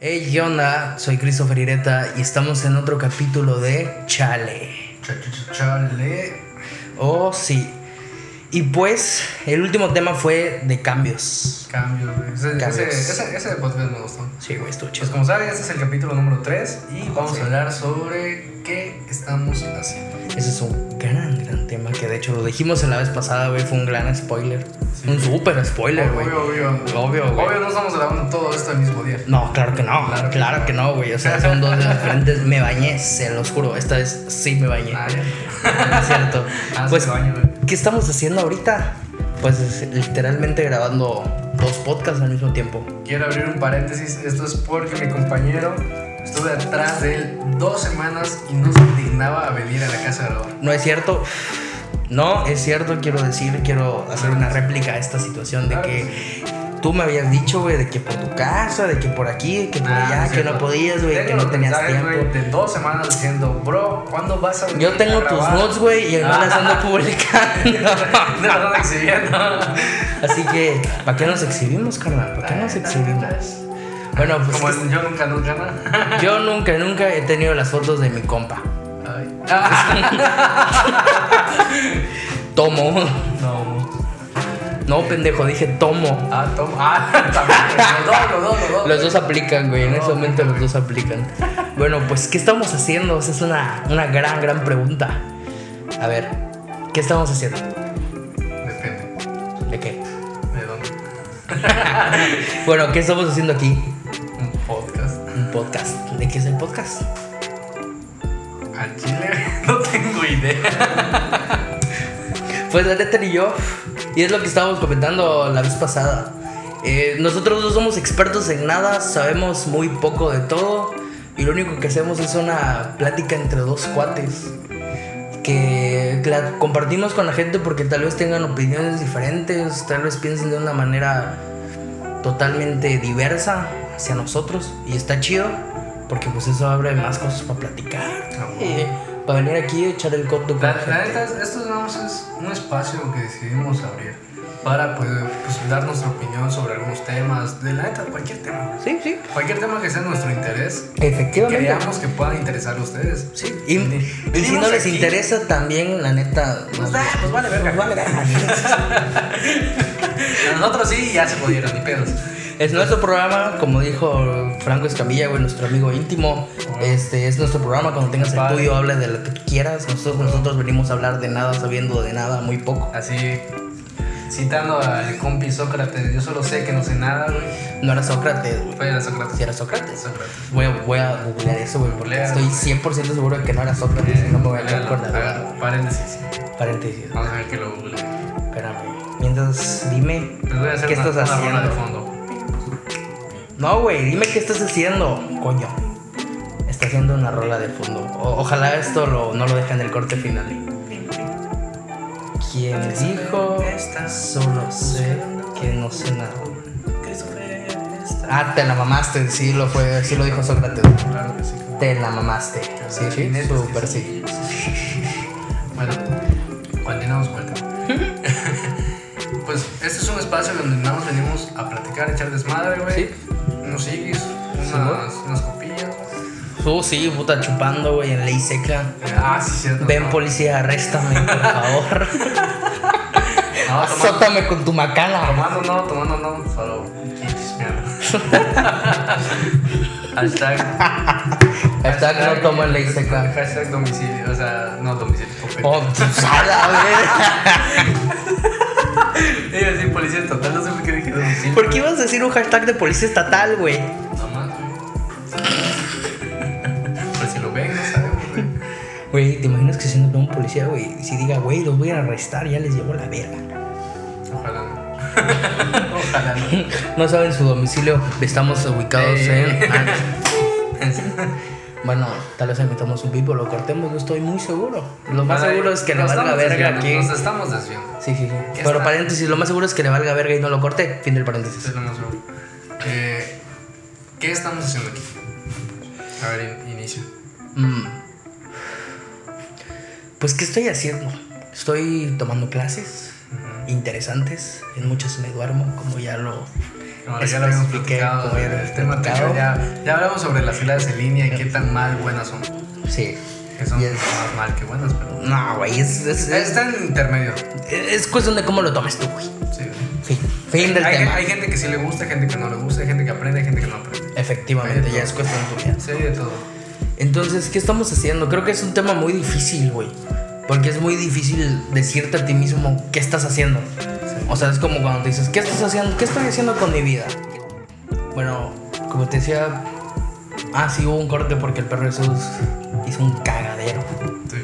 Hey, ¿qué onda? Soy Christopher Ireta y estamos en otro capítulo de Chale. Chale. Oh, sí. Y pues, el último tema fue de cambios. Cambios, güey. Ese, Cambios. ese, ese, ese podcast me gustó. Sí, güey, estuvo Pues como saben, este es el capítulo número 3 y vamos Sí. a hablar sobre qué estamos haciendo. Ese es un gran, gran tema hecho lo dijimos en la vez pasada, güey. Fue un gran spoiler. Un super spoiler, güey. Obvio, obvio. Obvio, güey. Obvio, no estamos grabando todo esto el mismo día. No, claro que no. Claro Claro, que no, güey. O sea, son dos días diferentes. Me bañé, se los juro. Esta vez sí me bañé. Ah, ya. No es cierto. Ah, pues, sí, baño. ¿qué estamos haciendo ahorita? Pues es literalmente grabando dos podcasts al mismo tiempo. Quiero abrir un paréntesis. Esto es porque mi compañero estuve atrás de él dos semanas y no se dignaba a venir a la casa a grabar. No es cierto. No, es cierto, quiero decir, quiero hacer una réplica a esta situación de que tú me habías dicho, güey, de que por tu casa, de que por aquí, que por Ah, allá, que no podías, güey, que no tenías tiempo. de dos semanas diciendo, bro, ¿cuándo vas a venir Yo tengo a tus grabar?" notes, güey, y no las ando Ah. publicando. No las ando exhibiendo. Así que, ¿para qué nos exhibimos, carnal? ¿Para qué nos exhibimos? Bueno, pues Como yo nunca, nunca, ¿no? yo nunca, nunca he tenido las fotos de mi compa. Tomo. No. No, pendejo, dije tomo. Ah, toma. Ah, también. Los dos, los dos, los dos. Los dos aplican, güey. En No, ese momento los dos aplican. Bueno, pues, ¿qué estamos haciendo? Esa es una, una gran, gran pregunta. A ver, ¿qué estamos haciendo? Depende. ¿De qué? ¿De dónde? Bueno, ¿qué estamos haciendo aquí? Un podcast. Un podcast. ¿De qué es el podcast? Al chile no tengo idea. Pues la neta ni yo. Y es lo que estábamos comentando la vez pasada. Eh, nosotros no somos expertos en nada, sabemos muy poco de todo. Y lo único que hacemos es una plática entre dos cuates. Que la compartimos con la gente porque tal vez tengan opiniones diferentes, tal vez piensen de una manera totalmente diversa hacia nosotros. Y está chido porque pues eso abre más cosas para platicar. eh, para venir aquí y echar el coto con La, la la gente. neta, es- esto más es un espacio que decidimos abrir para pues, pues, dar nuestra opinión sobre algunos temas. De la neta, cualquier tema. Sí, sí. Cualquier tema que sea de nuestro interés. Efectivamente. Creamos que puedan interesar a ustedes. Sí, y, y si no les aquí- interesa también, la neta, nos, da, pues vale verga. nos vale verga. A nosotros sí, ya se pudieron, ni pedos. Es nuestro programa, como dijo Franco Escamilla, güey, nuestro amigo íntimo. Este es nuestro programa. Cuando tengas el tuyo, habla de lo que tú quieras. Nosotros, nosotros venimos a hablar de nada, sabiendo de nada, muy poco. Así, citando al compi Sócrates, yo solo sé que no sé nada, güey. No era Sócrates, güey. Fue era Sócrates. Era Sócrates. Sócrates. Voy a, voy a googlear eso, güey, porque estoy güey. 100% seguro de que no era Sócrates y no me voy a haga Paréntesis. Paréntesis. Vamos a ver que lo google. Espérame. Mientras, dime. Les voy a hacer ¿Qué una, estás una rola de haciendo? fondo. No, güey, dime qué estás haciendo, coño. Está haciendo una rola de fondo. O- ojalá esto lo, no lo deje en el corte final. ¿Quién dijo? Solo sé que no sé nada. Ah, te la mamaste, sí lo fue, sí lo dijo Sócrates. Claro que sí. Te la mamaste. Sí, sí, súper sí. Bueno, continuamos con pues este es un espacio donde nada más venimos a platicar, echar desmadre, güey. Sí. Unos unas, unas copillas. Tú sí, puta, chupando, güey, en ley seca. Ah, sí, cierto. Ven, no. policía, arréstame, por favor. No, Azótame con tu macana. tomando no, tomando no, solo. Hashtag. Hashtag no tomo en ley seca. Hashtag domicilio, o sea, no domicilio. Oh, a la verga. Iba a decir policía estatal, no sé por qué dije domicilio. ¿Por qué ibas a decir un hashtag de policía estatal, güey? No más, güey. Pero si lo ven, no sabemos, güey. Güey, ¿te imaginas que siendo un policía, güey, si diga, güey, los voy a arrestar, ya les llevo la verga? Ojalá no. Ojalá no. No saben su domicilio, estamos ubicados Eh. en... Ah, bueno, tal vez metamos un pipo, lo cortemos, no estoy muy seguro. Lo más Vale, seguro es que le valga verga aquí. Nos estamos desviando. Sí, sí, sí. ¿Qué Pero está? paréntesis, lo más seguro es que le valga verga y no lo corte. Fin del paréntesis. es lo más seguro. Eh, ¿Qué estamos haciendo aquí? A ver, in- inicio. Mm. Pues, ¿qué estoy haciendo? Estoy tomando clases interesantes. En muchas me duermo, como ya lo Como ya lo habíamos platicado. el habíamos tema anterior, ya, ya hablamos sobre las filas en línea y qué tan mal buenas son. Sí. Que son es- más mal que buenas, pero. No, güey, es, es, es, Está en intermedio. es cuestión de cómo lo tomes tú, güey. Sí. Fin, fin del Hay, tema. hay gente que sí le gusta, gente que no le gusta, hay gente que aprende, hay gente que no aprende. Efectivamente, ya es cuestión tuya. Sí, de todo. Entonces, ¿qué estamos haciendo? Creo que es un tema muy difícil, güey. Porque es muy difícil decirte a ti mismo qué estás haciendo. O sea, es como cuando te dices, ¿qué estás haciendo? ¿Qué estoy haciendo con mi vida? Bueno, como te decía, ah, sí hubo un corte porque el perro Jesús hizo un cagadero. Sí.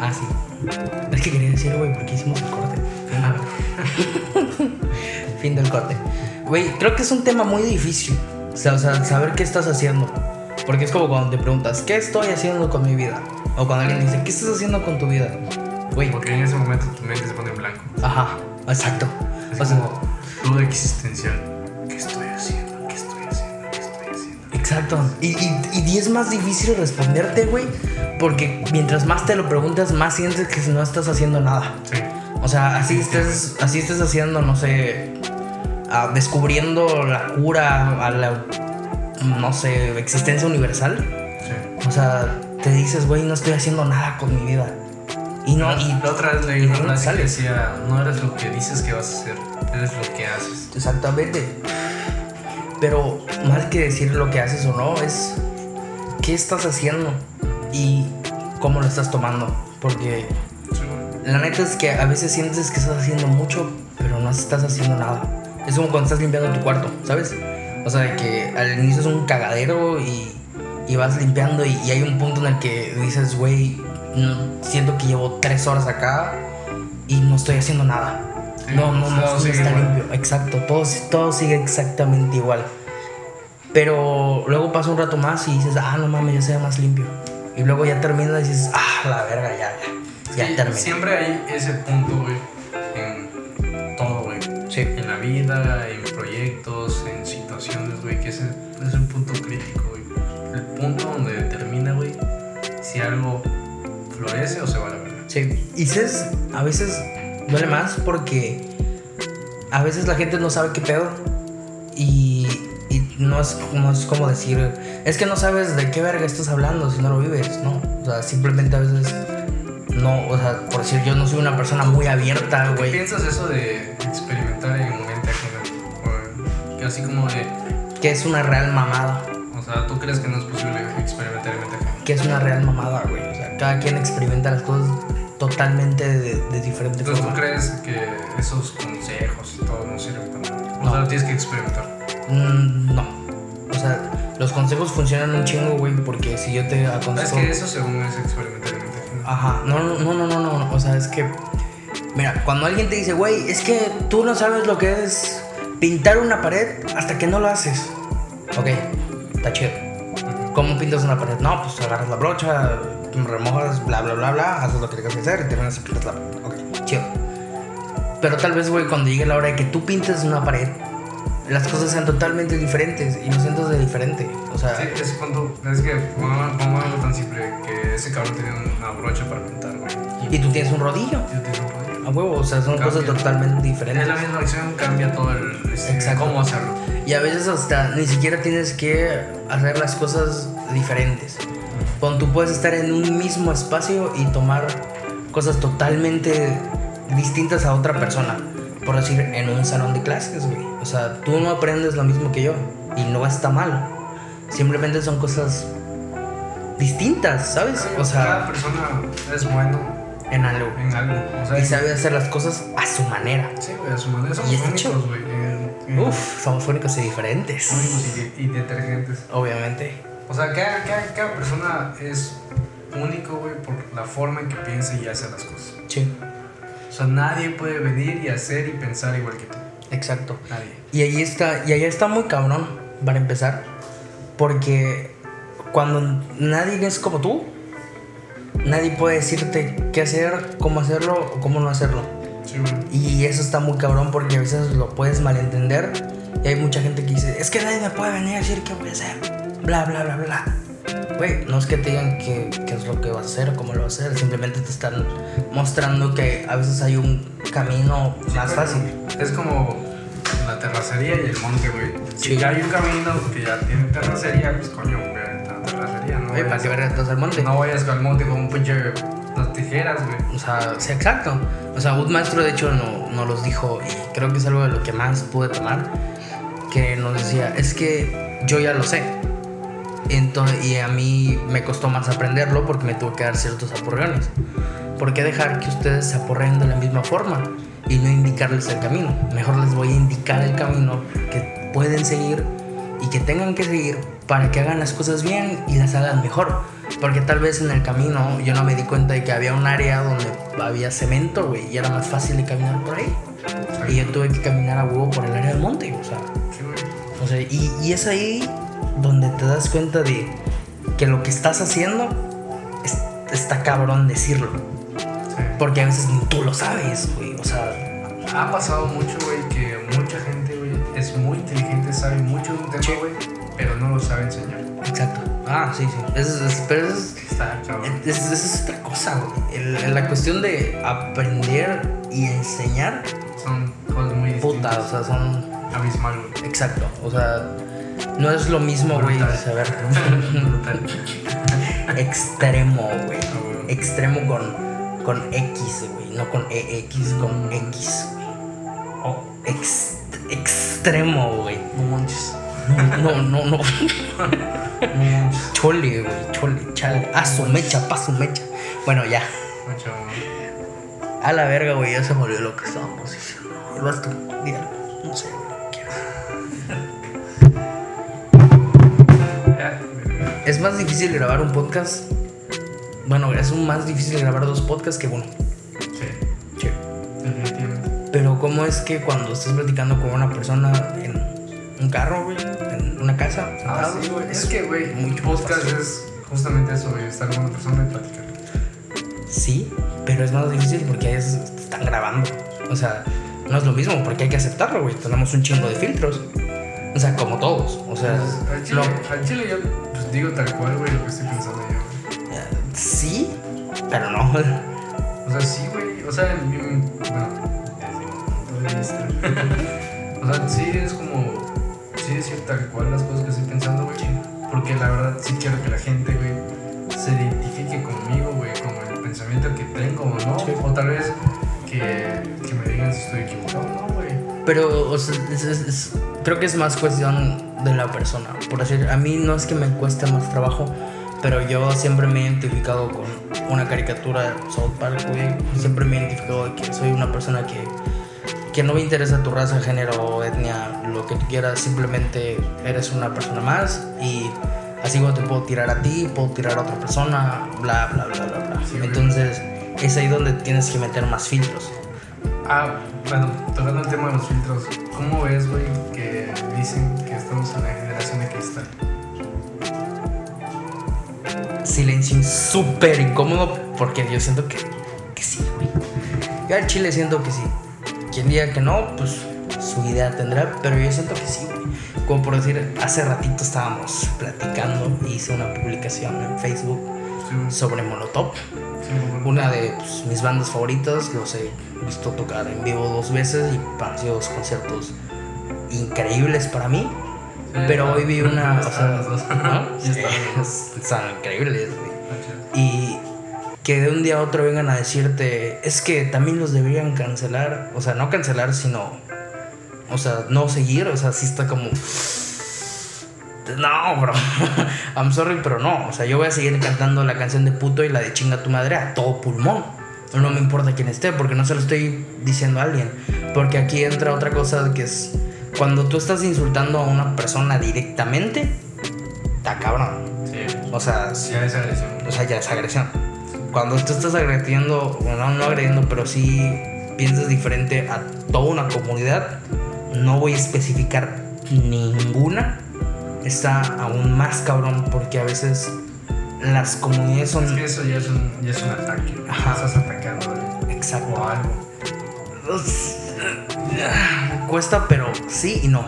Ah, sí. Es que quería decir, güey, porque hicimos el corte. Fin del corte. Güey, creo que es un tema muy difícil. O sea, o sea, saber qué estás haciendo. Porque es como cuando te preguntas, ¿qué estoy haciendo con mi vida? O cuando alguien dice, ¿qué estás haciendo con tu vida? Güey, Porque en ese momento tu mente se pone en blanco. ajá, exacto. Es O sea, como duda existencial. ¿Qué estoy haciendo? ¿Qué estoy haciendo? ¿Qué estoy haciendo? Exacto. Y, y, y es más difícil responderte, güey. Porque mientras más te lo preguntas, más sientes que no estás haciendo nada. Sí. O sea, así estés, así estés haciendo, no sé, ah, descubriendo la cura a la, no sé, existencia universal. Sí. O sea, te dices, güey, no estoy haciendo nada con mi vida. Y no, y la otra vez leí una no frase que decía, no eres lo que dices que vas a hacer, eres lo que haces. Exactamente. Pero más que decir lo que haces o no, es qué estás haciendo y cómo lo estás tomando. Porque Sí. la neta es que a veces sientes que estás haciendo mucho, pero no estás haciendo nada. Es como cuando estás limpiando tu cuarto, ¿sabes? O sea, de que al inicio es un cagadero y, y vas limpiando y, y hay un punto en el que dices, güey, no- siento que llevo tres horas acá y no estoy haciendo nada. No, no, no, todo no está igual. limpio. Exacto, todo, todo sigue exactamente igual. Pero luego pasa un rato más y dices, ah, no mames, ya se ve más limpio. Y luego ya termina y dices, ah, la verga, ya, ya. Ya Sí, terminé. Siempre hay ese punto, güey, en todo, güey. Sí. En la vida, en proyectos, en situaciones, güey, que es el, es el punto crítico, güey. El punto donde determina, güey, si algo florece o se va a la verga. Sí. Y sabes, a veces duele más porque a veces la gente no sabe qué pedo y, y no, es, no es como decir, es que no sabes de qué verga estás hablando si no lo vives, ¿no? O sea, simplemente a veces no, o sea, por decir, yo no soy una persona muy abierta, ¿Qué güey. piensas eso de experimentar en mente ajena? Que así como de, Que es una real mamada. o sea, ¿tú crees que no es posible experimentar en mente ajena? Que es una real mamada, güey. Cada quien experimenta las cosas totalmente de, de diferente Entonces, ¿tú forma. crees que esos consejos y todo no sirven para nada? O No. sea, lo tienes que experimentar. Mm, no. O sea, los consejos funcionan un chingo, güey, porque si yo te Es aconsejo... que eso según es experimentar en mente ajena. Ajá, no, no, no, no, no, no, o sea, es que... Mira, cuando alguien te dice, güey, es que tú no sabes lo que es pintar una pared hasta que no lo haces. Ok, está chido. ¿Cómo pintas una pared? No, pues agarras la brocha, remojas, bla, bla, bla, bla, haces lo que tengas que hacer y terminas y pintas la pared. Ok, chido. Pero tal vez, güey, cuando llegue la hora de que tú pintes una pared, las cosas sean totalmente diferentes y lo sientas de diferente. O sea, Sí, es cuando. Es que, pongamos algo tan simple que ese cabrón tenía una brocha para pintar, güey. y tú tienes un rodillo. yo tengo un rodillo. A huevo, o sea, son Cambia. cosas totalmente Es diferentes. la misma acción, cambia todo el. este, Exacto. cómo hacerlo. Y a veces hasta ni siquiera tienes que hacer las cosas diferentes. Cuando tú puedes estar en un mismo espacio y tomar cosas totalmente distintas a otra persona. Por decir, en un salón de clases, güey. O sea, tú no aprendes lo mismo que yo. Y no está mal. Simplemente son cosas distintas, ¿sabes? O cada sea, persona es bueno en algo. en algo. O sea, Y sabe hacer las cosas a su manera. Sí, güey, a su manera. Somos únicos, güey. Uf, somos únicos y diferentes. Únicos y, y detergentes. Obviamente. O sea, cada, cada, cada persona es único, güey, por la forma en que piensa y hace las cosas. Sí, O sea, nadie puede venir y hacer y pensar igual que tú. exacto. Nadie. Y ahí está, y ahí está muy cabrón, para empezar. Porque cuando nadie es como tú, nadie puede decirte qué hacer, cómo hacerlo o cómo no hacerlo. Sí. Y eso está muy cabrón porque a veces lo puedes malentender. Y hay mucha gente que dice, es que nadie me puede venir a decir qué voy a hacer. Bla, bla, bla, bla. Güey, no es que te digan qué, qué es lo que vas a hacer o cómo lo vas a hacer. Simplemente te están mostrando que a veces hay un camino más pero fácil. Es como la terracería y el monte, güey. Si Sí. ya hay un camino que ya tiene terracería, pues coño, a la terracería, ¿no? Oye, ¿para vayas- qué verga estás al monte? No vayas al monte con un pinche las tijeras, güey. O sea, sí, exacto. O sea, un maestro de hecho no, nos los dijo y creo que es algo de lo que más pude tomar, que nos decía, es que yo ya lo sé. Entonces, y a mí me costó más aprenderlo porque me tuve que dar ciertos aporreones. ¿Por qué dejar que ustedes se aporreen de la misma forma y no indicarles el camino? Mejor les voy a indicar el camino que pueden seguir y que tengan que seguir para que hagan las cosas bien y las hagan mejor. Porque tal vez en el camino yo no me di cuenta de que había un área donde había cemento, güey, y era más fácil de caminar por ahí. Y yo tuve que caminar a huevo por el área del monte, o sea. O sea, y, y es ahí donde te das cuenta de que lo que estás haciendo es- está cabrón decirlo. Sí. Porque a veces ni tú lo sabes, güey. O sea, Ha pasado mucho, güey, que mucha gente, güey, es muy inteligente, sabe mucho de un tema, güey, pero no lo sabe enseñar. exacto. Ah, sí, sí. Es, es- pero es, Está cabrón. es, es- es otra cosa, güey. El- la cuestión de aprender y enseñar, Son cosas muy puta, o distintas. sea, son. Abismal, güey. Exacto. O sea, no es lo mismo, güey, saber. Extremo, güey. Ah. Extremo con, con X, güey. No con EX, con X, güey. Oh, Ex- extremo, güey. no manches. No, no, no. Chole, güey. Chole, chale. A su mecha, pa' su mecha. Bueno, ya. A la verga, güey. Ya se me olvidó lo que estábamos diciendo. Vas tú. No sé, más difícil grabar un podcast. Bueno, es un más difícil grabar dos podcasts que uno. Sí, Sí. definitivamente. Pero cómo es que cuando estás platicando con una persona en un carro, güey, en una casa, Ah, sí, güey. Es que, güey, un podcast es justamente eso, güey, estar con una persona y platicar. Sí, pero es más difícil porque es- están grabando. O sea, no es lo mismo porque hay que aceptarlo, güey. Tenemos un chingo de filtros. O sea, como todos. O sea, Pues, al, chile, no- al chile yo digo tal cual, güey, lo que estoy pensando yo. güey. sí, pero no. O sea, sí, güey. O sea, mi- bueno, vista. o sea, sí es como. Sí decir tal cual las cosas que estoy pensando, güey. Porque la verdad sí quiero que la gente, güey, se identifique conmigo, güey, con el pensamiento que tengo, ¿no? Sí. O tal vez que, que me digan si estoy equivocado, ¿no, güey? Pero o sea, es- es- es- creo que es más cuestión de la persona. Por decir, a mí no es que me cueste más trabajo, pero yo siempre me he identificado con una caricatura de South Park, güey. Siempre me he identificado de que soy una persona que, que no me interesa tu raza, género, etnia, lo que tú quieras. Simplemente eres una persona más y así como te puedo tirar a ti, puedo tirar a otra persona, bla, bla, bla, bla, bla. Sí. Entonces es ahí donde tienes que meter más filtros. Ah, bueno, tocando el tema de los filtros, ¿cómo ves, güey, que dicen que estamos en la generación de cristal? silencio súper incómodo porque yo siento que, que sí, güey. Yo al chile siento que sí. Quien diga que no, pues su idea tendrá, pero yo siento que sí, güey. Como por decir, hace ratito estábamos platicando, hice una publicación en Facebook Sí, sobre Molotov, Sí, una de pues, mis bandas favoritas, los he visto tocar en vivo dos veces y han sido dos conciertos increíbles para mí. Pero hoy vi una, o sea. ¿no? Dos. Están increíbles, güey y que de un día a otro vengan a decirte, es que también los deberían cancelar, o sea, no cancelar, sino, o sea, no seguir, o sea, sí está como, no, bro, I'm sorry, pero no, o sea, yo voy a seguir cantando la canción de puto y la de chinga tu madre a todo pulmón. No me importa quién esté, porque no se lo estoy diciendo a alguien. Porque aquí entra otra cosa que es cuando tú estás insultando a una persona directamente, está cabrón. Sí, O sea, ya es agresión. o sea, ya es agresión. Cuando tú estás agrediendo, bueno, no agrediendo, pero sí piensas diferente a toda una comunidad, no voy a especificar ninguna, está aún más cabrón porque a veces las comunidades Es son... que eso ya es un, ya es un ataque. Ajá. Estás atacando güey. Exacto. o algo. Cuesta, pero sí y no.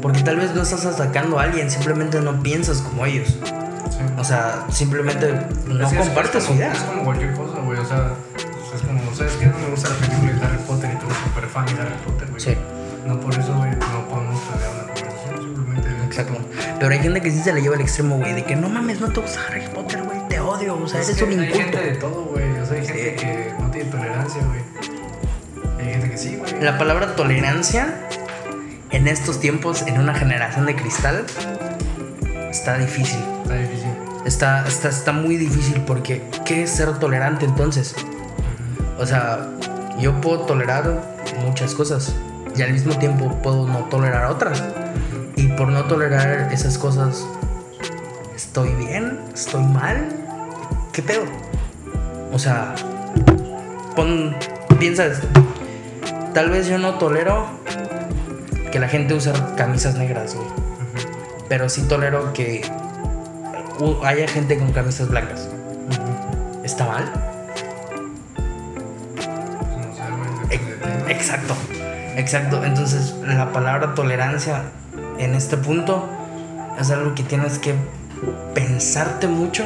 Porque tal vez no estás atacando a alguien, simplemente no piensas como ellos. Sí. O sea, simplemente no es- compartes es su idea. Es como cualquier cosa, güey. O sea, es como, ¿sabes qué? No me gusta la película de Harry Potter y tú eres súper fan de Harry Potter, güey. Sí. No por eso, güey, no podemos tener una conversación, simplemente. Exacto. Pero hay gente que sí se le lleva al extremo, güey, de que no mames, no te gusta Harry Potter, güey, te odio, o sea, Es eres que un Hay inculto. gente de todo, güey. O sea, hay gente que no tiene tolerancia, güey. Hay gente que sí, güey. La palabra tolerancia en estos tiempos, en una generación de cristal, está difícil. Está difícil. Está, está, está muy difícil porque ¿qué es ser tolerante entonces? O sea, yo puedo tolerar muchas cosas y al mismo tiempo puedo no tolerar otras. Y por no tolerar esas cosas, ¿estoy bien? ¿Estoy mal? ¿Qué pedo? O sea, pon, piensa esto. Tal vez yo no tolero que la gente use camisas negras, güey. Pero sí tolero que haya gente con camisas blancas. ¿Está mal? No sé. Exacto, exacto. Entonces, la palabra tolerancia en este punto es algo que tienes que pensarte mucho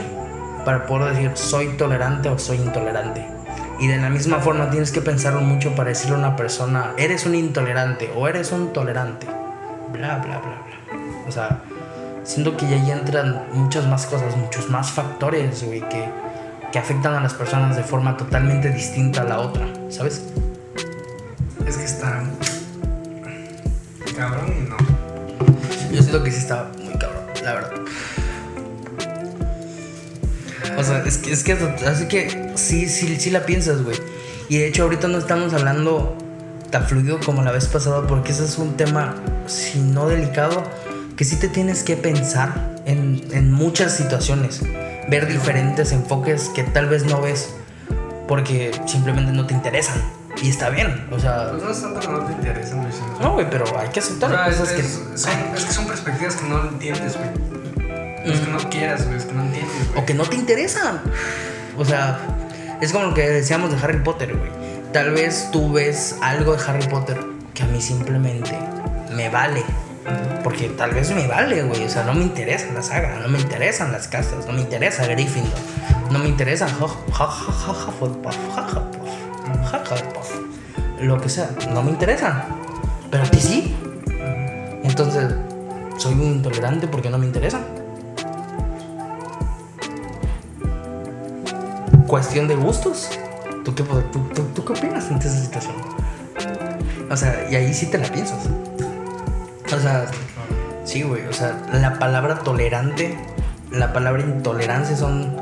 para poder decir soy tolerante o soy intolerante. Y de la misma forma tienes que pensarlo mucho para decirle a una persona, eres un intolerante o eres un tolerante. Bla, bla, bla, bla. O sea, siento que ya ahí entran muchas más cosas, muchos más factores, güey, que, que afectan a las personas de forma totalmente distinta a la otra, ¿sabes? Es que está. Cabrón y no. Yo siento que sí está O sea, es que, es que, así que sí, sí, sí la piensas, güey. Y de hecho ahorita no estamos hablando tan fluido como la vez pasada porque ese es un tema, si no delicado, que sí te tienes que pensar en, en muchas situaciones. Ver diferentes enfoques que tal vez no ves porque simplemente no te interesan. Y está bien, o sea... Pues no es tanto que no te interesan, No, güey, pero hay que O aceptar sea, es, cosas que... es- son, es que son perspectivas que no entiendes, güey. No es que no quieras, güey, es que no entiendes, güey. o que no te interesan. O sea, es como lo que decíamos de Harry Potter, güey. Tal vez tú ves algo de Harry Potter que a mí simplemente me vale. Porque tal vez me vale, güey. O sea, no me interesa la saga, no me interesan las casas, no me interesa Gryffindor, no me interesa lo que sea, no me interesa. Pero a ti sí. Entonces, soy un intolerante porque no me interesa. Cuestión de gustos. ¿Tú qué, tú, qué opinas ante esa situación? O sea, y ahí sí te la piensas. O sea, sí, güey. O sea, la palabra tolerante, la palabra intolerancia son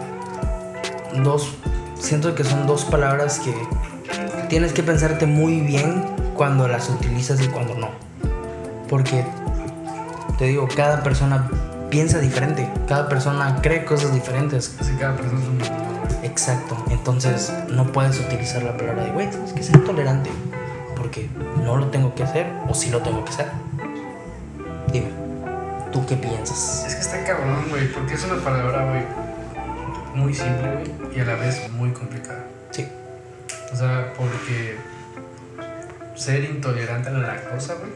dos. Siento que son dos palabras que tienes que pensarte muy bien cuando las utilizas y cuando no. Porque, te digo, cada persona piensa diferente. Cada persona cree cosas diferentes. Así cada persona es un. Exacto. Entonces no puedes utilizar la palabra de, güey, tienes que ser tolerante. Porque no lo tengo que hacer o sí lo tengo que hacer. Dime, ¿tú qué piensas? Es que está cabrón, güey, porque es una palabra, güey, muy simple, güey, y a la vez muy complicada. Sí. O sea, porque ser intolerante a la lactosa, güey,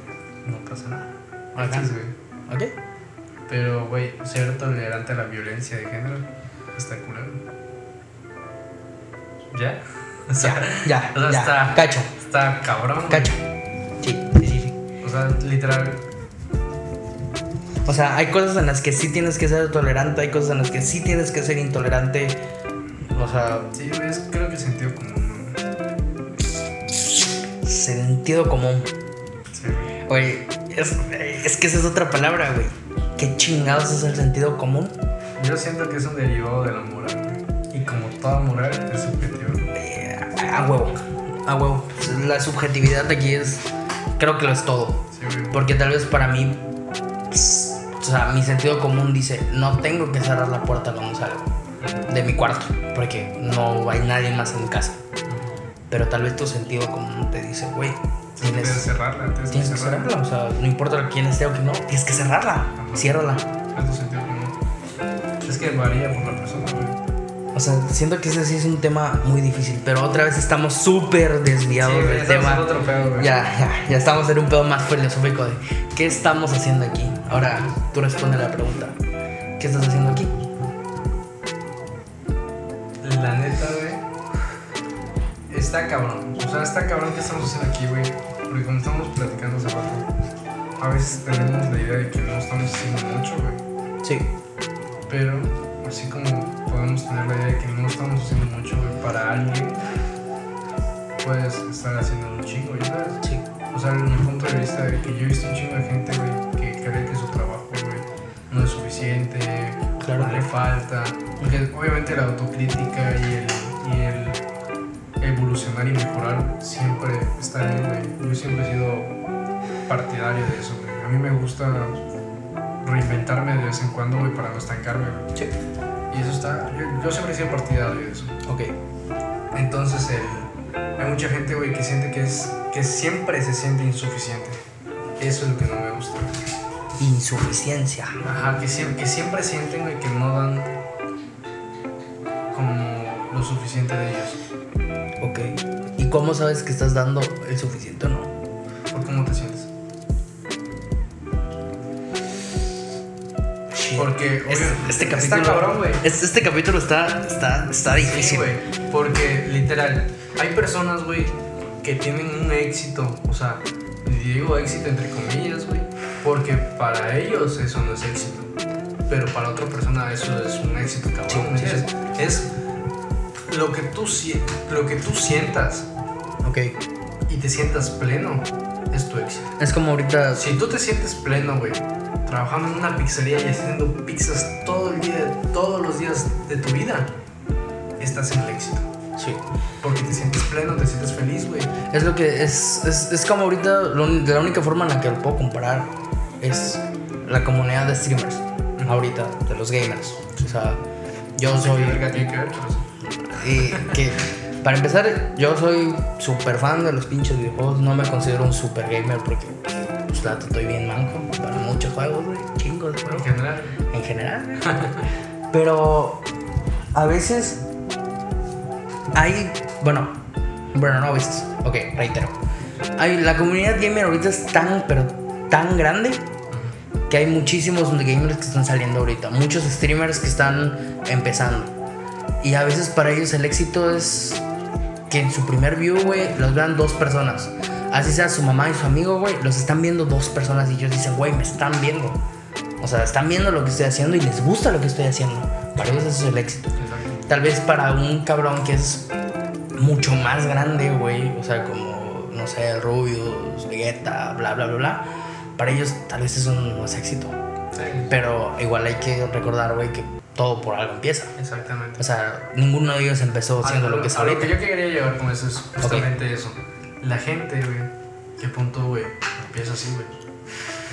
no pasa nada. X, güey. ¿Ok? Pero, güey, ser tolerante a la violencia de género está culero. ¿Ya? O sea, Ya, o sea, ya. está, Cacho, está cabrón. cacho. Sí, sí, sí, sí. O sea, literal, O sea, hay cosas en las que sí tienes que ser tolerante, hay cosas en las que sí tienes que ser intolerante. O sea, sí, es creo que sentido común. sentido común. Sí. Oye, es, es que esa es otra palabra, güey. ¿Qué chingados es el sentido común? Yo siento que es un derivado de la moral, toda moral es subjetiva. Eh, a huevo, a huevo. La subjetividad de aquí es, creo que lo es todo. Sí. Porque tal vez para mí, pss, o sea, mi sentido común dice, no tengo que cerrar la puerta cuando salgo de mi cuarto, porque no hay nadie más en casa. Pero tal vez tu sentido común te dice, güey, Tienes que tienes, cerrarla, tienes, tienes que que cerrarla. cerrarla. O sea, no importa quién esté o quién no, tienes que cerrarla. Ciérrala. Es tu sentido común. Es que varía por la persona, güey. O sea, siento que ese sí es un tema muy difícil, pero otra vez estamos súper desviados Sí, del tema. en otro pedo, güey. Ya, ya, ya estamos en un pedo más filosófico de qué estamos haciendo aquí. Ahora tú responde la pregunta. ¿Qué estás haciendo aquí? La neta, güey. Está cabrón. O sea, está cabrón que estamos haciendo aquí, güey. Porque como estamos platicando hace rato, a veces tenemos la idea de que no estamos haciendo mucho, güey. Sí. Pero así como podemos tener la idea de que no estamos haciendo mucho, para alguien, puedes estar haciendo un chingo, ¿ya sabes? Sí. O sea, en mi punto de vista, de que yo he visto un chingo de gente, güey, que cree que su trabajo, güey, no es suficiente, Claro. le falta. Porque obviamente la autocrítica y el, y el evolucionar y mejorar siempre está ahí, güey. Yo siempre he sido partidario de eso, güey. A mí me gusta reinventarme de vez en cuando, güey, para no estancarme, güey. Sí. Y eso está. Yo, yo siempre he sido partidario de eso. Ok. Entonces, el- hay mucha gente, güey, que siente que es. que siempre se siente insuficiente. Eso es lo que no me gusta. Insuficiencia. Ajá, que siempre, que siempre sienten, güey, que no dan como lo suficiente de ellos. Ok. ¿Y cómo sabes que estás dando el suficiente o no? Porque, Es- obvio, este capítulo. Está cabrón, güey. Este, este capítulo está, está, está Sí, difícil. güey. Porque, literal, hay personas, güey, que tienen un éxito, o sea, digo éxito entre comillas, güey, porque para ellos eso no es éxito. Pero para otra persona eso es un éxito, cabrón. Sí, ¿me sí, entiendes? Es lo que, tú, lo que tú sientas ok. y te sientas pleno, es tu éxito. Es como ahorita. Si tú te sientes pleno, güey, trabajando en una pizzería y haciendo pizzas todo el día, todos los días de tu vida, estás en el éxito. Sí. Porque te sientes pleno, te sientes feliz, güey. Es lo que es, es, es como ahorita, lo uni- la única forma en la que lo puedo comparar es la comunidad de streamers, ahorita, de los gamers. O sea, yo soy... Pero sí. Y que, para empezar, yo soy súper fan de los pinches videojuegos, no me considero un super gamer porque, pues, la estoy bien manco para muchos juegos, güey, chingos de En general, en general. Pero a veces hay, bueno, bueno, no a veces, ok, reitero. Hay, la comunidad gamer ahorita es tan, pero tan grande que hay muchísimos gamers que están saliendo ahorita, muchos streamers que están empezando. Y a veces para ellos el éxito es que en su primer view, güey, los vean dos personas. Así sea su mamá y su amigo, güey, los están viendo dos personas y ellos dicen, güey, me están viendo. O sea, están viendo lo que estoy haciendo y les gusta lo que estoy haciendo. Para ellos eso es el éxito. Tal vez para un cabrón que es mucho más grande, güey, o sea, como, no sé, el Rubius, Vegeta, bla, bla, bla, bla, para ellos tal vez eso no es éxito. Sí, Pero igual hay que recordar, güey, que todo por algo empieza. exactamente. O sea, ninguno de ellos empezó siendo A- lo que es a lo ahorita. que yo quería llevar con eso es justamente eso. La gente, güey, que punto, güey, empieza así, güey.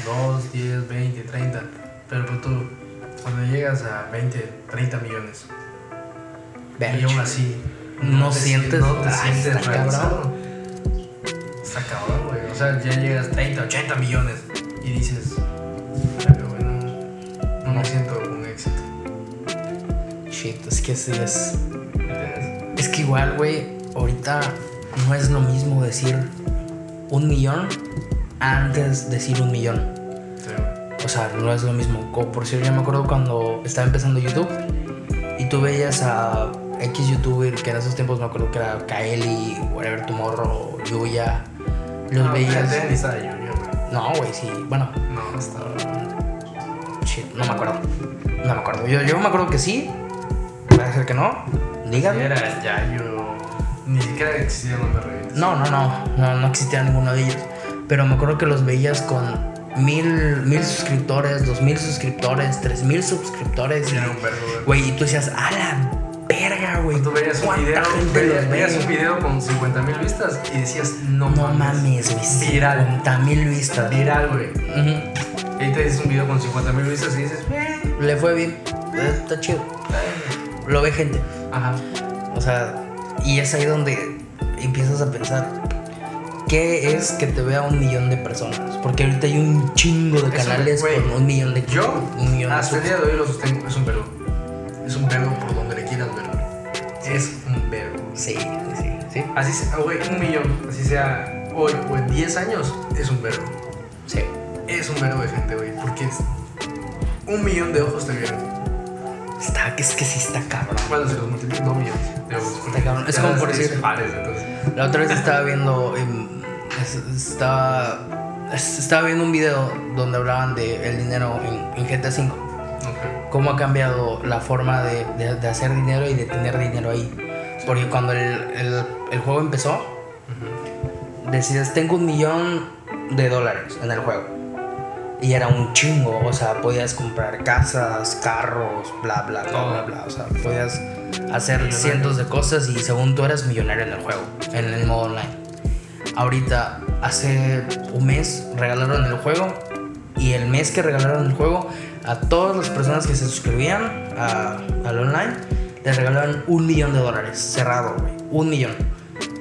2, 10, 20, 30. Pero punto, cuando llegas a 20, 30 millones. Y aún así, No te sientes- No te sientes está realizado. Está cabrón, güey. O sea, ya llegas a 30, 80 millones y dices, pero güey, no, no me siento. Shit, es que sí es. Es que igual, güey, ahorita no es lo mismo decir un millón antes decir un millón. Sí. O sea, no es lo mismo. Como por cierto, yo me acuerdo cuando estaba empezando YouTube y tú veías a X youtuber que en esos tiempos me acuerdo que era Kaeli, Whatever Tomorrow, Yuya. Los No, veías. No, güey, sí. Bueno, No, está. shit, no me acuerdo. No me acuerdo. Yo, yo me acuerdo que sí. Ser que no. Dígame. Era Yayo. Ni siquiera existía revientes. No, no, no, no, no existía ninguno de ellos. Pero me acuerdo que los veías con mil, mil suscriptores, dos mil suscriptores, tres mil suscriptores. Era Y, un verbo, güey. y tú decías, a la verga, güey. Tú veías un ¿cuánta video, veías, veías ve?" un video con 50 mil vistas y decías, no, No mames, güey. Viral. 50 mil vistas. Viral, güey. Ujú. Y ahí te dices un video con 50 mil vistas y dices, eh, Le fue bien. Eh, Está chido. Lo ve gente. Ajá. O sea, y es ahí donde empiezas a pensar. ¿Qué es que te vea un millón de personas? Porque ahorita hay un chingo de Es un- canales güey, con un millón de Yo, un millón de hasta el día de hoy lo sostengo, es un verbo. Es un verbo por donde le quieras ver, güey. Es un verbo. Sí, sí, sí. Así sea, güey, un millón, así sea hoy o en 10 años, es un verbo. Sí. Es un verbo de gente, güey, porque es un millón de ojos te vieron. Está, es que sí está cabrón. Bueno, si los multiplicas, no millones Está cabrón. Es como por decir- pares. La otra vez estaba viendo em, estaba, estaba viendo un video donde hablaban de el dinero en, en GTA V. Ok. Cómo ha cambiado la forma de, de- de hacer dinero y de tener dinero ahí. Porque cuando el, el- el juego empezó, decías, tengo un millón de dólares en el juego. Y era un chingo, o sea, podías comprar casas, carros, bla, bla, bla, Todo. bla, bla. O sea, podías hacer cientos de cosas y según tú eras millonario en el juego, en el modo online. Ahorita, hace un mes regalaron el juego y el mes que regalaron el juego, a todas las personas que se suscribían al online, les regalaron un millón de dólares, cerrado, güey, un millón.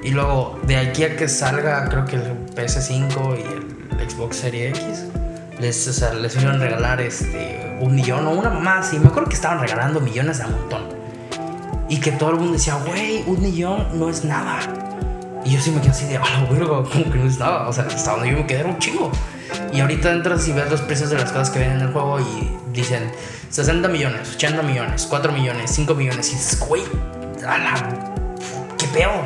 Y luego, de aquí a que salga, creo que el PS5 y el Xbox Series X, les, o sea, les a regalar este, un millón o una mamá así. Me acuerdo que estaban regalando millones a montón. Y que todo el mundo decía, güey, un millón no es nada. Y yo sí me quedé así de, ah, verga, como que no es nada. O sea, hasta donde yo me quedé era un chingo. Y ahorita entras y ves los precios de las cosas que ven en el juego y dicen 60 millones, 80 millones, 4 millones, 5 millones. Y dices, güey, a la- qué peor.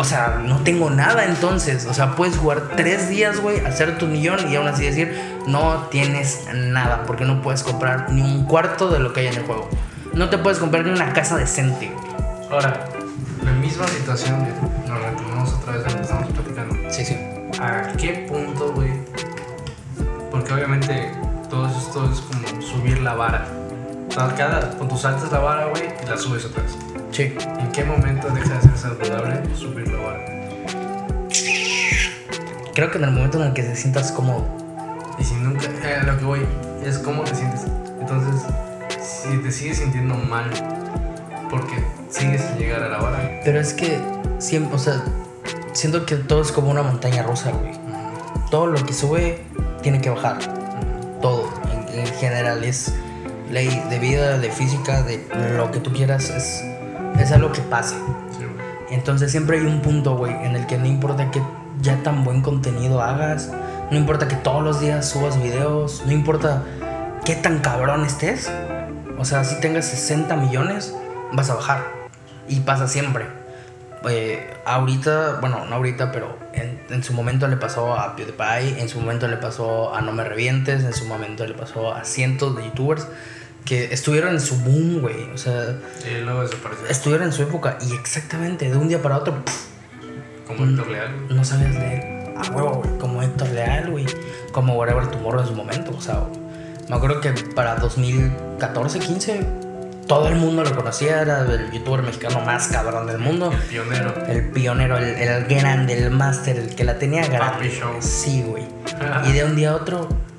O sea, no tengo nada entonces. O sea, puedes jugar 3 días, güey, hacer tu millón y aún así decir, no tienes nada. Porque no puedes comprar ni un cuarto de lo que hay en el juego. No te puedes comprar ni una casa decente. Ahora, la misma situación, güey, nos retomamos otra vez que estamos platicando. Sí, sí. ¿A qué punto, güey? Porque obviamente todo esto es como subir la vara. Cada, cuando saltas la vara, güey, y la subes otra vez. Sí. ¿En qué momento deja de ser saludable subir la vara? Creo que en el momento en el que te sientas cómodo. Y si nunca, eh, a lo que voy, es cómo te sientes. Entonces, si te sigues sintiendo mal, porque sigues sin llegar a la vara. Pero es que siempre, o sea, siento que todo es como una montaña rusa, güey. Todo lo que sube tiene que bajar. Todo, en, en general, es ley de vida, de física, de lo que tú quieras, es, es algo que pasa. Sí. Entonces siempre hay un punto, güey, en el que no importa que ya tan buen contenido hagas, no importa que todos los días subas videos, no importa qué tan cabrón estés. O sea, si tengas 60 millones, vas a bajar. Y pasa siempre. Eh, ahorita, bueno, no ahorita, pero en, en su momento le pasó a PewDiePie, en su momento le pasó a No Me Revientes, en su momento le pasó a cientos de youtubers que estuvieron en su boom, güey. O sea, Y luego desapareció. estuvieron en su época y exactamente de un día para otro pff, Como Héctor Leal. güey. no sabías leer a huevo, güey, como Héctor Leal, güey, como Whatever Tomorrow en su momento, o sea, me acuerdo que para 2014, 15, todo el mundo lo conocía, era el youtuber mexicano más cabrón del mundo, El pionero. el pionero, el, el grande, el máster, el que la tenía grande. Papi Show. Sí, güey. Y de un día a otro, Ya. ¿qué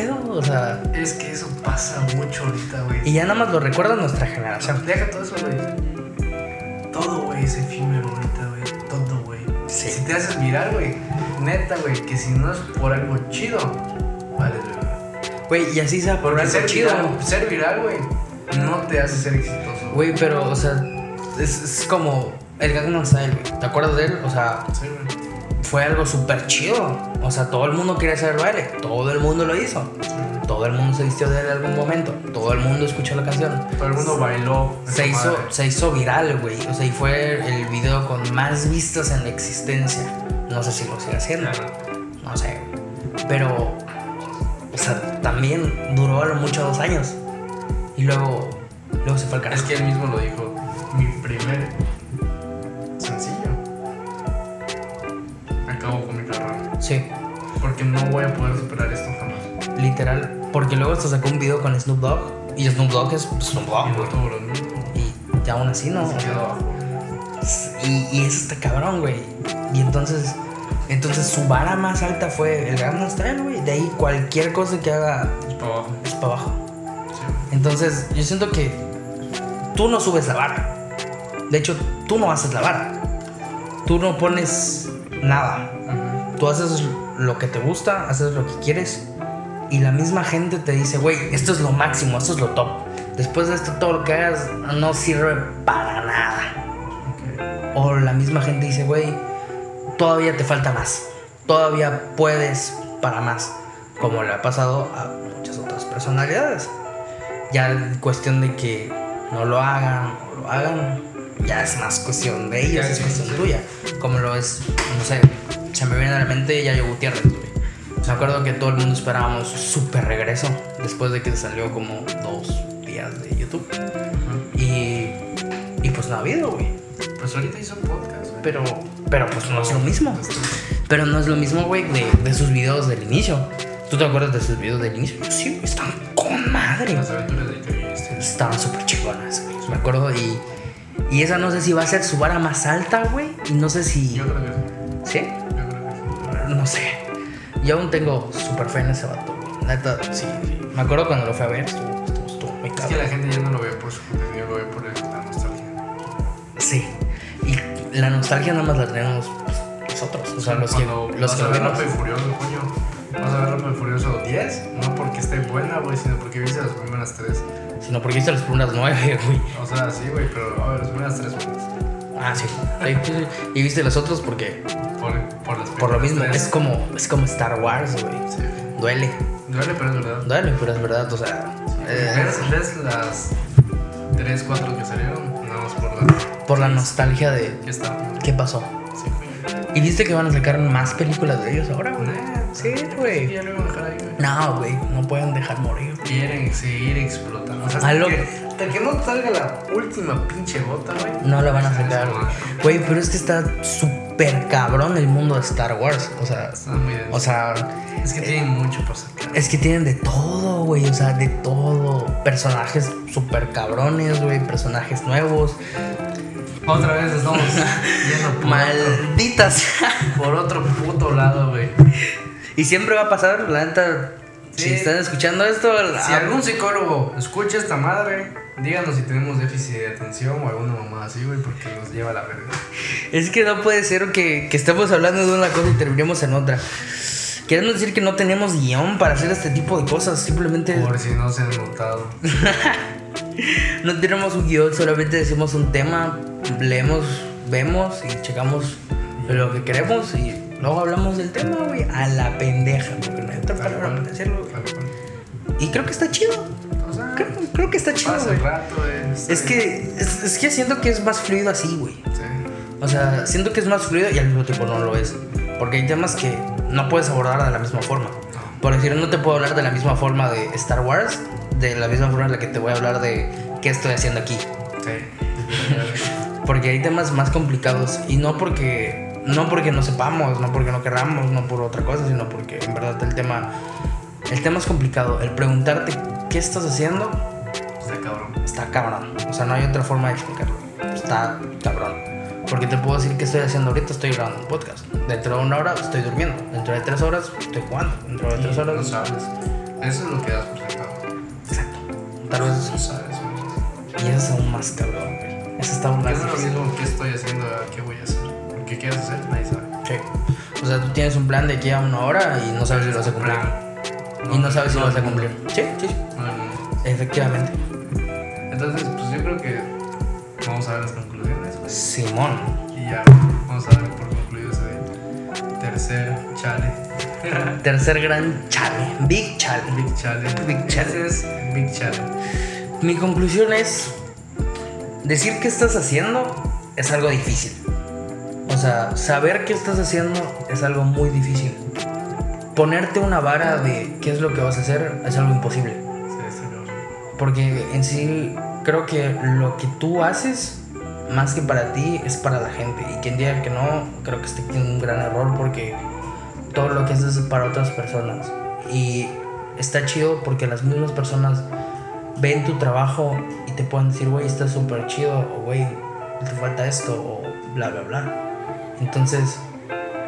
pedo? O sea, Es que eso pasa mucho ahorita, güey. y ya nada más lo recuerda nuestra generación. deja todo eso, güey. Todo, güey, es efímero ahorita, güey. Todo, güey. Sí. Si te haces viral, güey. Neta, güey, que si no es por algo chido, vale, güey. Güey, y así sea por Porque algo ser chido. viral, ser viral, güey, no te hace ser exitoso. Güey, pero, o sea, es, es como el Gangnam Style, güey. ¿Te acuerdas de él? O sea, Sí, güey. Fue algo súper chido. O sea, todo el mundo quería hacer baile. Todo el mundo lo hizo. Todo el mundo se vistió de él en algún momento. Todo el mundo escuchó la canción. Todo el mundo bailó. Se hizo, madre. se hizo viral, güey. O sea, y fue el video con más vistas en la existencia. No sé si lo sigue haciendo. No sé. Pero, o sea, también duró a lo mucho dos años. Y luego, luego se fue al Es carajo. que él mismo lo dijo. Mi primer Sí, Porque no voy a poder superar esto jamás. literal. Porque luego hasta sacó un video con Snoop Dogg. Y Snoop Dogg es Snoop Y Dogg, no lo mismo. Y aún así no. Y, y eso está cabrón, güey. Y entonces, entonces su vara más alta fue el Gangnam Style, güey. De ahí cualquier cosa que haga Es para abajo. es para abajo. Sí. Entonces, yo siento que tú no subes la vara. De hecho, tú no haces la vara. Tú no pones nada. Ujú. Tú haces lo que te gusta, haces lo que quieres. Y la misma gente te dice, güey, esto es lo máximo, esto es lo top. Después de esto, todo lo que hagas no sirve para nada. O la misma gente dice, güey, todavía te falta más. Todavía puedes para más. Como le ha pasado a muchas otras personalidades. Ya cuestión de que no lo hagan o lo hagan, ya es más cuestión de ellos, es cuestión tuya. Como lo es, no sé, se me viene a la mente Yayo Gutiérrez, güey. Me acuerdo que todo el mundo esperábamos súper regreso después de que salió como dos días de YouTube. Y, y pues no ha habido, güey. Pues ahorita hizo un podcast, güey. Pero, pero pues no es lo mismo. Pero no es lo mismo, güey, de, de sus videos del inicio. ¿Tú te acuerdas de sus videos del inicio? Sí, están con madre. Las aventuras de. Estaban súper chingonas, güey. Me acuerdo y, y esa no sé si va a ser su vara más alta, güey. Y no sé si... Yo creo que sí. ¿Sí? No sé. Yo aún tengo súper fe en ese vato, güey. Neta, sí. Me acuerdo cuando lo fui a ver, estuvo, estuvo, estuvo muy Es que cabrón. la gente ya no lo ve por su contenido, lo ve por la nostalgia. Sí. Y la nostalgia nada más la tenemos nosotros. O sea, los que, Cuando los vas que a ver. Rápido y Furioso, coño. Vas a ver Rápido y Furioso 10, no porque esté buena, güey, sino porque viste las primeras tres. Sino porque viste las primeras nueve, güey. O sea, sí, güey, pero a ver, las primeras tres buenas. Ah, sí. Sí, sí, sí. Y viste los otros porque Por, por las por lo mismo. tres. Es como, es como Star Wars, güey. Sí. Duele. Duele, pero es verdad. Duele, pero es verdad, o sea. ¿Ves, ves las 3, 4 que salieron? Nada más por la. por la nostalgia de ¿Qué está? qué pasó. ¿Y viste que van a sacar más películas de ellos ahora, güey? Sí, güey. Ya lo iban a dejar ahí, güey. No, güey, no pueden dejar morir. Quieren seguir explotando. O sea, A hasta, lo- que, hasta que no salga la última pinche gota, güey. No la van a sacar, güey. pero es que está súper cabrón el mundo de Star Wars. O sea, Está muy o sea, es que tienen mucho para sacar. es que tienen de todo, güey. O sea, de todo. Personajes súper cabrones, güey. Personajes nuevos. Otra vez estamos yendo por, otro, Malditas. por otro puto lado, güey. y siempre va a pasar, la neta. Si están escuchando esto, Si algún psicólogo escucha esta madre, díganos si tenemos déficit de atención o alguna mamá así, güey, porque nos lleva a la verga. Es que no puede ser que, que estemos hablando de una cosa y terminemos en otra. Queremos decir que no tenemos guion para hacer este tipo de cosas. Simplemente Por si no se han notado. no tenemos un guion, solamente decimos un tema, leemos, vemos y checamos lo que queremos y luego hablamos del tema, güey, a la pendeja, porque no hay otra palabra para cual. Y creo que está chido. O sea, Creo, creo que está chido, güey. está Es bien. que, es, es que siento que es más fluido así, güey. Sí. O sea, siento que es más fluido y al mismo tiempo no lo es. Porque hay temas que no puedes abordar de la misma forma. Por decir, no te puedo hablar de la misma forma de Star Wars, de la misma forma en la que te voy a hablar de qué estoy haciendo aquí. Sí. Porque hay temas más complicados y no porque no porque no sepamos, no porque no querramos, no por otra cosa, sino porque en verdad el tema el tema es complicado. El preguntarte qué estás haciendo Está cabrón. está cabrón. O sea, no hay otra forma de explicarlo. Está cabrón. Porque te puedo decir qué estoy haciendo ahorita, estoy grabando un podcast. Dentro de una hora estoy durmiendo. Dentro de tres horas estoy jugando. Dentro de tres horas. no sabes. Eso es lo que das por sentado. Exacto. Tal vez. No sabes. Y eso es aún más cabrón, güey. Eso está aún más es lo mismo qué estoy haciendo, a qué voy a hacer. Qué a hacer, nadie sabe. Sí. O sea, tú tienes un plan de aquí a una hora y no sabes si lo vas a cumplir. Y no sabes si lo vas a cumplir. Sí, sí. Efectivamente. Entonces, pues yo creo que vamos a ver las conclusiones. güey. Simón. Y ya vamos a dar por concluido ese tercer chale. Tercer gran chale. Big chale. Big chale. Big chale. Es Big chale. Mi conclusión es, decir qué estás haciendo es algo difícil. O sea, saber qué estás haciendo es algo muy difícil. Ponerte una vara de qué es lo que vas a hacer es algo imposible. Sí, cabrón. Porque en sí creo que lo que tú haces, más que para ti, es para la gente. Y quien diga que no, creo que este tiene un gran error porque todo lo que haces es para otras personas. Y está chido porque las mismas personas ven tu trabajo y te pueden decir, güey, está súper chido, o güey, te falta esto, o bla, bla, bla. Entonces,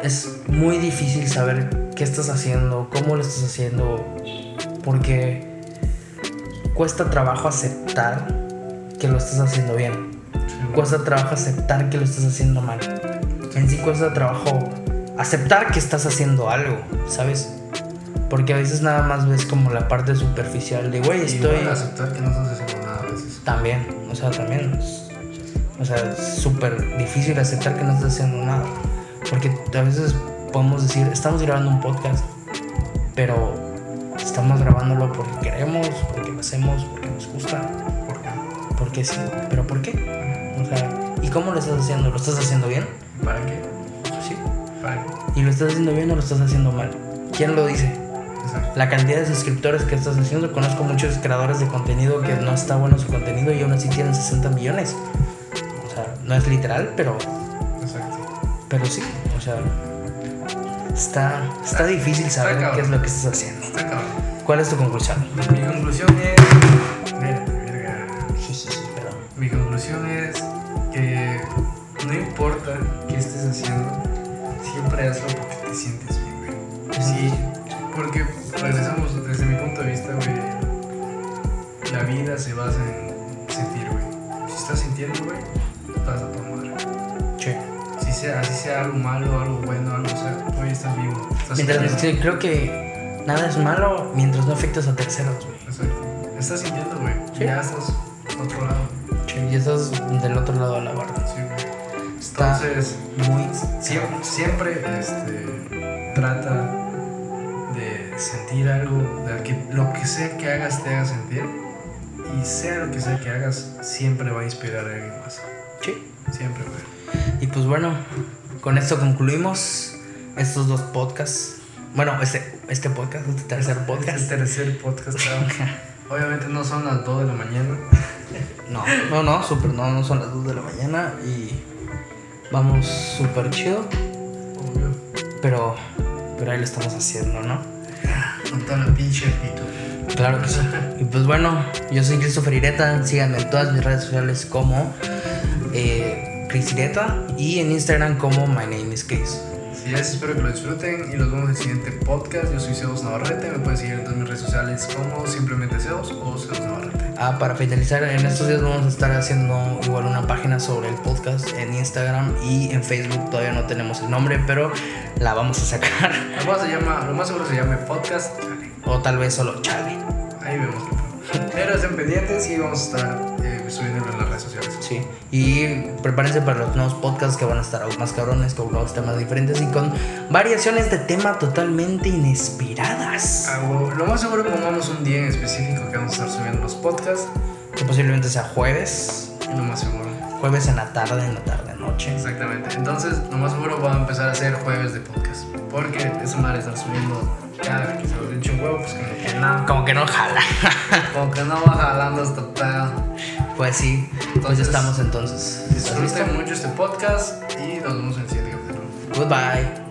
es muy difícil saber qué estás haciendo, cómo lo estás haciendo, porque cuesta trabajo aceptar que lo estás haciendo bien. Cuesta trabajo aceptar que lo estás haciendo mal. En sí cuesta trabajo aceptar que estás haciendo algo, ¿sabes? Porque a veces nada más ves como la parte superficial de, güey, estoy... igual aceptar que no estás haciendo nada a veces. También, o sea, también. O sea, es súper difícil aceptar que no estás haciendo nada. Porque a veces podemos decir, estamos grabando un podcast, pero estamos grabándolo porque queremos, porque lo hacemos, porque nos gusta, ¿Por qué? porque sí. ¿Pero por qué? O sea, ¿y cómo lo estás haciendo? ¿Lo estás haciendo bien? ¿Para qué? Sí. Para- Y lo estás haciendo bien o lo estás haciendo mal. ¿Quién lo dice? Exacto. La cantidad de suscriptores que estás haciendo. Conozco muchos creadores de contenido que no está bueno su contenido y aún así tienen 60 millones. O sea, no es literal, pero, Exacto. pero sí. O sea, está, está difícil saber qué es lo que estás haciendo. Está cabrón. ¿Cuál es tu conclusión? Mi conclusión es. Perdón. Mi conclusión es que no importa qué estés haciendo, siempre hazlo porque te sientes bien, güey. Sí, porque regresamos desde mi punto de vista, güey. La vida se basa en sentir, güey. Si estás sintiendo, güey, estás a tu madre. Sea, así sea algo malo, algo bueno, algo, o sea, estás vivo. Estás Mientras, sí, creo que nada es malo mientras no afectes a terceros, güey. Exacto. Estás sintiendo, güey. Sí. Ya estás otro lado. Sí, y estás del otro lado de la barra. Sí, güey. Está Entonces, muy. siempre, siempre este, trata de sentir algo, de que lo que sea que hagas te haga sentir. Y sea lo que sea que hagas, siempre va a inspirar a alguien más. Sí. Siempre, güey. Y pues bueno, con esto concluimos estos dos podcasts. Bueno, este, este podcast, este tercer Es podcast. el tercer podcast, claro. Obviamente no son las 2 de la mañana. No, no, no, súper, no, no son las 2 de la mañana y vamos súper chido, Obvio. pero, pero ahí lo estamos haciendo, ¿no? Con toda la pinche actitud. Claro que sí. Y pues bueno, yo soy Christopher Ireta, síganme en todas mis redes sociales como eh, Chris Ireta y en Instagram como My Name is Chris. Así es, espero que lo disfruten y los vemos en el siguiente podcast. Yo soy Zeus Navarrete, me pueden seguir en todas mis redes sociales como simplemente Zeus o Zeus Navarrete. Ah, para finalizar, en estos días vamos a estar haciendo igual una página sobre el podcast en Instagram y en Facebook. Todavía no tenemos el nombre, pero la vamos a sacar. Lo más, se llama, lo más seguro se llame podcast. Chale. O tal vez solo Chale. Ahí vemos. Pero estén pendientes y vamos a estar subiéndolo en las redes sociales. Sí. Y prepárense para los nuevos podcasts que van a estar aún más cabrones, con nuevos temas diferentes y con variaciones de tema totalmente inesperadas. Ah, huevo. Lo más seguro pongamos un día en específico que vamos a estar subiendo los podcasts. Que posiblemente sea jueves. Lo más seguro. Jueves en la tarde, en la tarde, noche. Exactamente. Entonces, lo más seguro va a empezar a hacer jueves de podcast. Porque esa madre estar subiendo cada que se lo eche un huevo, pues como que no. Como que no jala. Como que no va jalando esta pedo. Pues sí, pues Entonces, estamos entonces. Disfruten mucho este podcast y nos vemos en el siguiente capítulo. Goodbye.